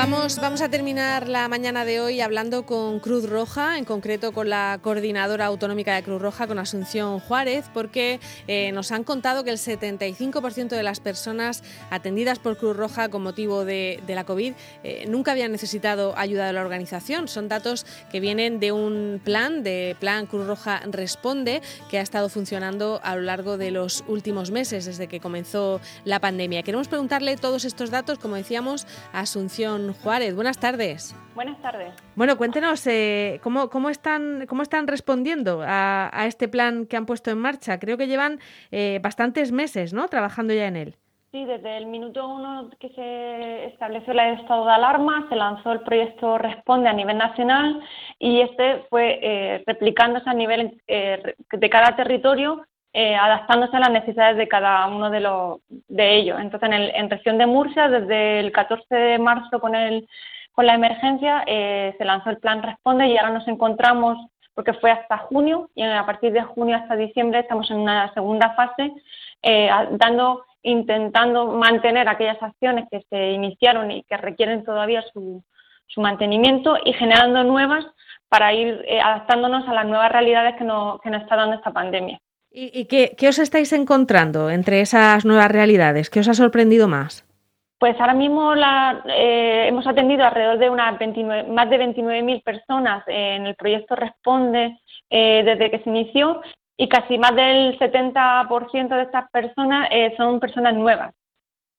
Vamos, a terminar la mañana de hoy hablando con Cruz Roja, en concreto con la coordinadora autonómica de Cruz Roja, con Asunción Juárez, porque eh, nos han contado que el 75% de las personas atendidas por Cruz Roja con motivo de, la COVID eh, nunca habían necesitado ayuda de la organización. Son datos que vienen de un plan, de Plan Cruz Roja Responde, que ha estado funcionando a lo largo de los últimos meses, desde que comenzó la pandemia. Queremos preguntarle todos estos datos, como decíamos, a Asunción Juárez. Buenas tardes. Buenas tardes. Bueno, cuéntenos eh, ¿cómo, cómo, están, cómo están respondiendo a, este plan que han puesto en marcha. Creo que llevan eh, bastantes meses ¿no? trabajando ya en él. Sí, desde el minuto uno que se estableció el estado de alarma, se lanzó el proyecto Responde a nivel nacional y este fue eh, replicándose a nivel de cada territorio eh, adaptándose a las necesidades de cada uno de, los, de ellos. Entonces, en, el, en región de Murcia, desde el 14 de marzo con, el, con la emergencia, eh, se lanzó el plan Responde y ahora nos encontramos, porque fue hasta junio, y a partir de junio hasta diciembre estamos en una segunda fase, eh, dando, intentando mantener aquellas acciones que se iniciaron y que requieren todavía su, su mantenimiento y generando nuevas para ir adaptándonos a las nuevas realidades que nos, que nos está dando esta pandemia. ¿Y, qué, os estáis encontrando entre esas nuevas realidades? ¿Qué os ha sorprendido más? Pues ahora mismo eh, hemos atendido alrededor de unas 29, más de 29.000 personas en el proyecto Responde eh, desde que se inició y casi más del 70% de estas personas eh, son personas nuevas,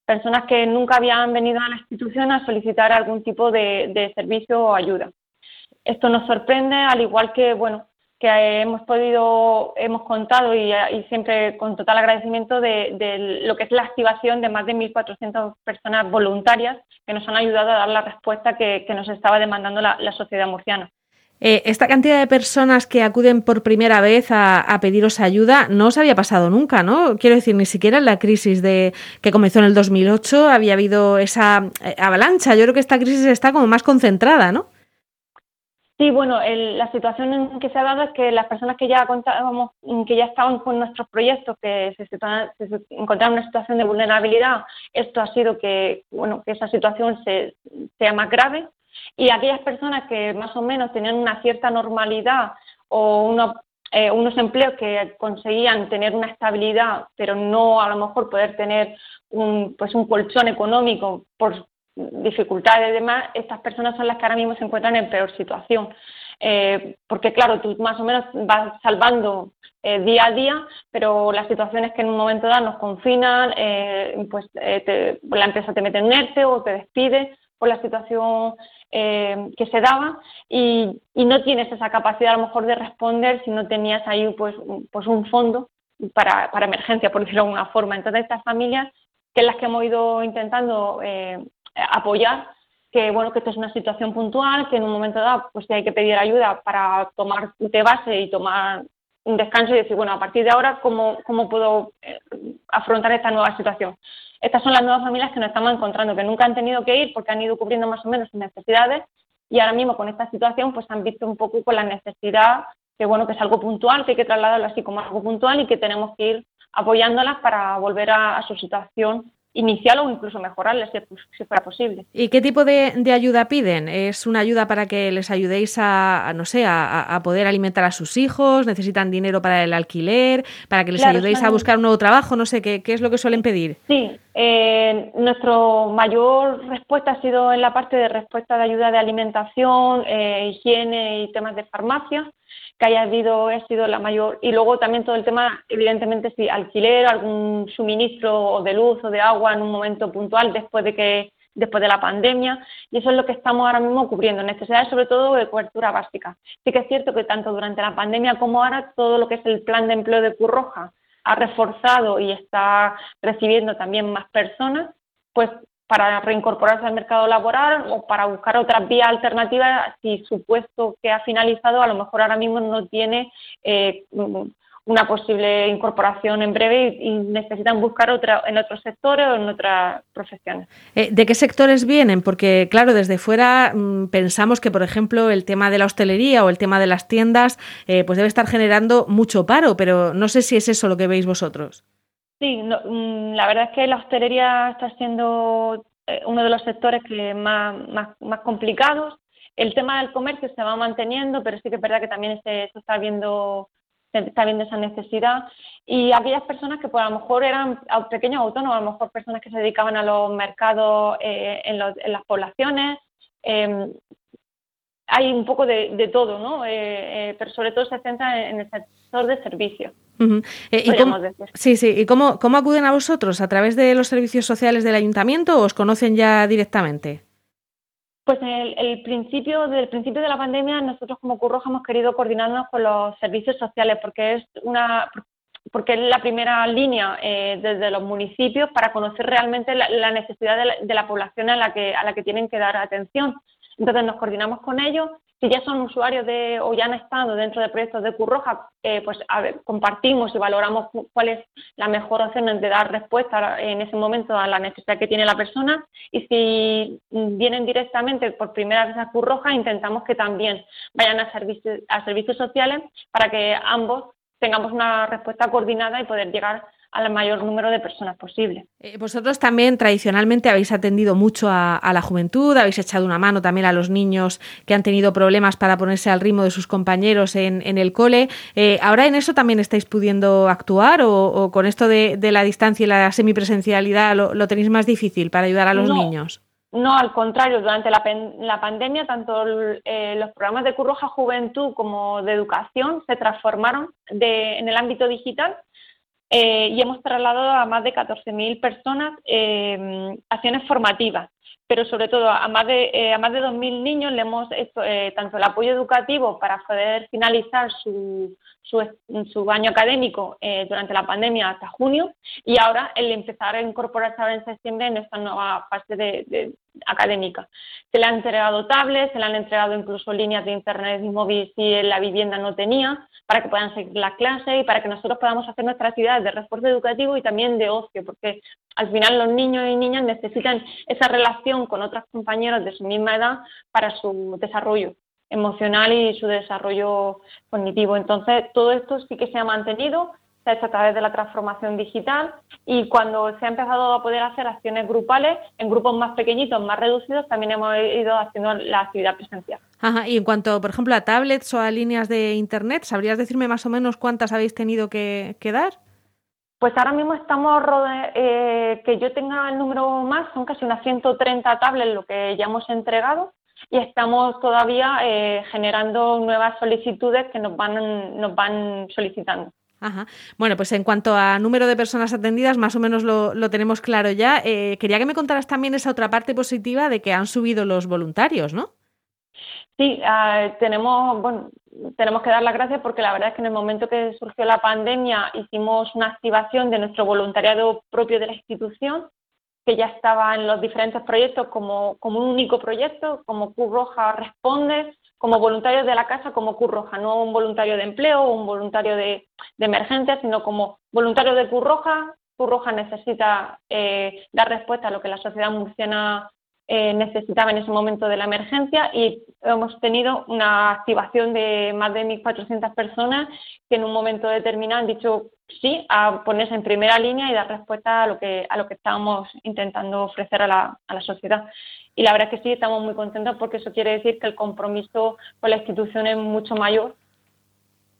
personas que nunca habían venido a la institución a solicitar algún tipo de servicio o ayuda. Esto nos sorprende, al igual que, bueno, que hemos podido, hemos contado y, siempre con total agradecimiento de, lo que es la activación de más de 1.400 personas voluntarias que nos han ayudado a dar la respuesta que, nos estaba demandando la, sociedad murciana. Eh, esta cantidad de personas que acuden por primera vez a, pediros ayuda no os había pasado nunca, ¿no? Quiero decir, ni siquiera en la crisis de que comenzó en el 2008 había habido esa eh, avalancha. Yo creo que esta crisis está como más concentrada, ¿no? Sí, bueno, la situación en que se ha dado es que las personas que ya contábamos, que ya estaban con nuestros proyectos, que se, encontraban en una situación de vulnerabilidad, esto ha sido que, bueno, que esa situación sea más grave. Y aquellas personas que más o menos tenían una cierta normalidad o unos, eh, unos empleos que conseguían tener una estabilidad, pero no a lo mejor poder tener un, pues un colchón económico por, dificultades y demás, estas personas son las que ahora mismo se encuentran en peor situación. Eh, porque claro, tú más o menos vas salvando eh, día a día, pero las situaciones que en un momento dado nos confinan, eh, pues la empresa te mete en ERTE o te despide por la situación que se daba y, no tienes esa capacidad a lo mejor de responder si no tenías ahí pues, pues un fondo para, para emergencia, por decirlo de alguna forma. Entonces estas familias, que es las que hemos ido intentando apoyar que bueno que esto es una situación puntual, que en un momento dado pues si hay que pedir ayuda para tomar de base y tomar un descanso y decir, bueno, a partir de ahora, ¿cómo, cómo puedo eh, afrontar esta nueva situación? Estas son las nuevas familias que nos estamos encontrando, que nunca han tenido que ir porque han ido cubriendo más o menos sus necesidades y ahora mismo con esta situación pues han visto un poco con la necesidad que bueno, que es algo puntual, que hay que trasladarlo así como algo puntual y que tenemos que ir apoyándolas para volver a su situación inicial o incluso mejorarles si, fuera posible. ¿Y qué tipo de, ayuda piden? ¿Es una ayuda para que les ayudéis a, no sé, a, poder alimentar a sus hijos? ¿Necesitan dinero para el alquiler? ¿Para que les ayudéis a buscar un nuevo trabajo? No sé, ¿qué, qué es lo que suelen pedir? Sí, eh, nuestro mayor respuesta ha sido en la parte de respuesta de ayuda de alimentación, eh, higiene y temas de farmacia que haya habido ha sido la mayor. Y luego también todo el tema evidentemente si alquiler algún suministro de luz o de agua en un momento puntual después de que después de la pandemia. Y eso es lo que estamos ahora mismo cubriendo necesidades sobre todo de cobertura básica. Sí que es cierto que tanto durante la pandemia como ahora todo lo que es el plan de empleo de Curroja ha reforzado y está recibiendo también más personas pues para reincorporarse al mercado laboral o para buscar otras vías alternativas si su puesto que ha finalizado a lo mejor ahora mismo no tiene eh, una posible incorporación en breve y, necesitan buscar otra en otros sectores o en otras profesiones. Eh, ¿De qué sectores vienen? Porque, claro, desde fuera mm, pensamos que, por ejemplo, el tema de la hostelería o el tema de las tiendas eh, pues debe estar generando mucho paro, pero no sé si es eso lo que veis vosotros. Sí, mm, la verdad es que la hostelería está siendo uno de los sectores que más, más, complicados. El tema del comercio se va manteniendo, pero sí que es verdad que también se, está viendo está viendo esa necesidad y aquellas personas que pues, a lo mejor eran pequeños autónomos, a lo mejor personas que se dedicaban a los mercados eh, en, las poblaciones, em, hay un poco de, todo, ¿no? Eh, eh, pero sobre todo se centra en el sector de servicios. ¿Y cómo, sí, sí. ¿Y cómo, cómo acuden a vosotros? ¿A través de los servicios sociales del ayuntamiento o os conocen ya directamente? Pues el, el principio, del principio de la pandemia, nosotros como Curroja hemos querido coordinarnos con los servicios sociales porque es una porque es la primera línea eh, desde los municipios para conocer realmente la, necesidad de la, población a la que a la que tienen que dar atención. Entonces nos coordinamos con ellos. Si ya son usuarios de o ya han estado dentro de proyectos de Curroja, eh, pues compartimos y valoramos cuál es la mejor opción de dar respuesta en ese momento a la necesidad que tiene la persona. Y si vienen directamente por primera vez a Curroja, intentamos que también vayan a servicios, a servicios sociales para que ambos tengamos una respuesta coordinada y poder llegar al mayor número de personas posible. Eh, vosotros también tradicionalmente habéis atendido mucho a, la juventud, habéis echado una mano también a los niños que han tenido problemas para ponerse al ritmo de sus compañeros en, el cole. Eh, ¿Ahora en eso también estáis pudiendo actuar o, con esto de, la distancia y la semipresencialidad lo, tenéis más difícil para ayudar a los niños? No, al contrario, durante la, pandemia tanto eh, los programas de Curroja Juventud como de educación se transformaron en el ámbito digital eh, y hemos trasladado a más de 14.000 personas eh, acciones formativas, pero sobre todo a más de, a más de 2.000 niños le hemos hecho tanto el apoyo educativo para poder finalizar su, su, año académico eh, durante la pandemia hasta junio y ahora el empezar a incorporarse ahora en septiembre en esta nueva fase de, académica. Se le han entregado tablets, se le han entregado incluso líneas de internet y móvil si la vivienda no tenía, para que puedan seguir las clases y para que nosotros podamos hacer nuestras actividades de refuerzo educativo y también de ocio, porque al final los niños y niñas necesitan esa relación con otros compañeros de su misma edad para su desarrollo emocional y su desarrollo cognitivo. Entonces, todo esto sí que se ha mantenido, se ha hecho a través de la transformación digital y cuando se ha empezado a poder hacer acciones grupales, en grupos más pequeñitos, más reducidos, también hemos ido haciendo la actividad presencial. Ajá. Y en cuanto, por ejemplo, a tablets o a líneas de Internet, ¿sabrías decirme más o menos cuántas habéis tenido que, dar? Pues ahora mismo estamos, eh, que yo tenga el número más, son casi unas 130 tablets lo que ya hemos entregado y estamos todavía eh, generando nuevas solicitudes que nos van, nos van solicitando. Ajá. Bueno, pues en cuanto a número de personas atendidas, más o menos lo, lo tenemos claro ya. Eh, quería que me contaras también esa otra parte positiva de que han subido los voluntarios, ¿no? Sí, ah, tenemos, bueno, tenemos que dar las gracias porque la verdad es que en el momento que surgió la pandemia hicimos una activación de nuestro voluntariado propio de la institución que ya estaba en los diferentes proyectos como, como un único proyecto, como Cruz Roja Responde, como voluntarios de la casa, como Cruz Roja, no un voluntario de empleo o un voluntario de, emergencia, sino como voluntario de Cruz Roja. Roja necesita eh, dar respuesta a lo que la sociedad murciana eh, necesitaba en ese momento de la emergencia y hemos tenido una activación de más de 1.400 personas que en un momento determinado han dicho sí a ponerse en primera línea y dar respuesta a lo que, a lo que estábamos intentando ofrecer a la, a la sociedad. Y la verdad es que sí, estamos muy contentos porque eso quiere decir que el compromiso con la institución es mucho mayor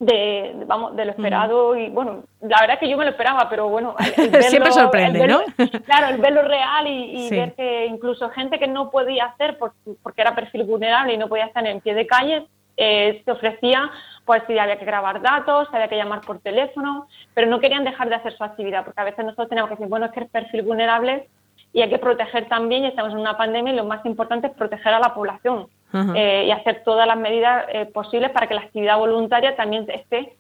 de, vamos, de lo esperado y bueno, la verdad es que yo me lo esperaba, pero bueno, siempre sorprende, ¿no? claro, el verlo real y, ver que incluso gente que no podía hacer porque era perfil vulnerable y no podía estar en pie de calle, eh, se ofrecía, pues si había que grabar datos, había que llamar por teléfono, pero no querían dejar de hacer su actividad, porque a veces nosotros tenemos que decir, bueno, es que es perfil vulnerable y hay que proteger también, y estamos en una pandemia y lo más importante es proteger a la población eh, y hacer todas las medidas eh, posibles para que la actividad voluntaria también esté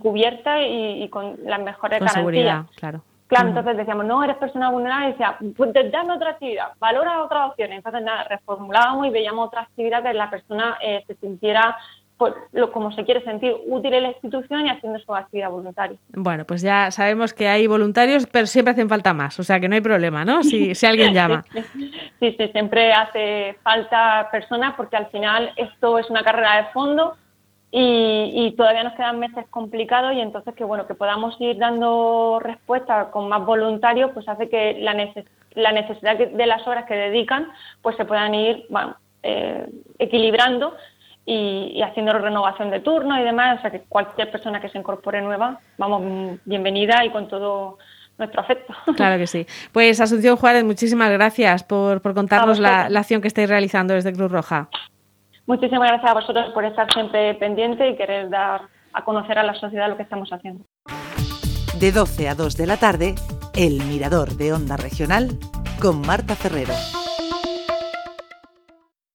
cubierta y, con las mejores con Seguridad, claro. Claro, entonces decíamos, no, eres persona vulnerable, y decía, pues dame otra actividad, valora otras opciones. Entonces nada, reformulábamos y veíamos otra actividad que la persona eh, se sintiera lo, como se quiere sentir útil en la institución y haciendo su actividad voluntaria. Bueno, pues ya sabemos que hay voluntarios, pero siempre hacen falta más, o sea que no hay problema, ¿no? Si, si alguien llama. sí, sí, siempre hace falta personas porque al final esto es una carrera de fondo y, todavía nos quedan meses complicados y entonces que bueno que podamos ir dando respuesta con más voluntarios pues hace que la la necesidad de las horas que dedican, pues se puedan ir bueno, eh, equilibrando y, haciendo renovación de turno y demás. O sea, que cualquier persona que se incorpore nueva, vamos, bienvenida y con todo nuestro afecto. Claro que sí. Pues Asunción Juárez, muchísimas gracias por, contarnos la, la, acción que estáis realizando desde Cruz Roja. Muchísimas gracias a vosotros por estar siempre pendiente y querer dar a conocer a la sociedad lo que estamos haciendo. De 12 a 2 de la tarde, El Mirador de Onda Regional con Marta Ferrero.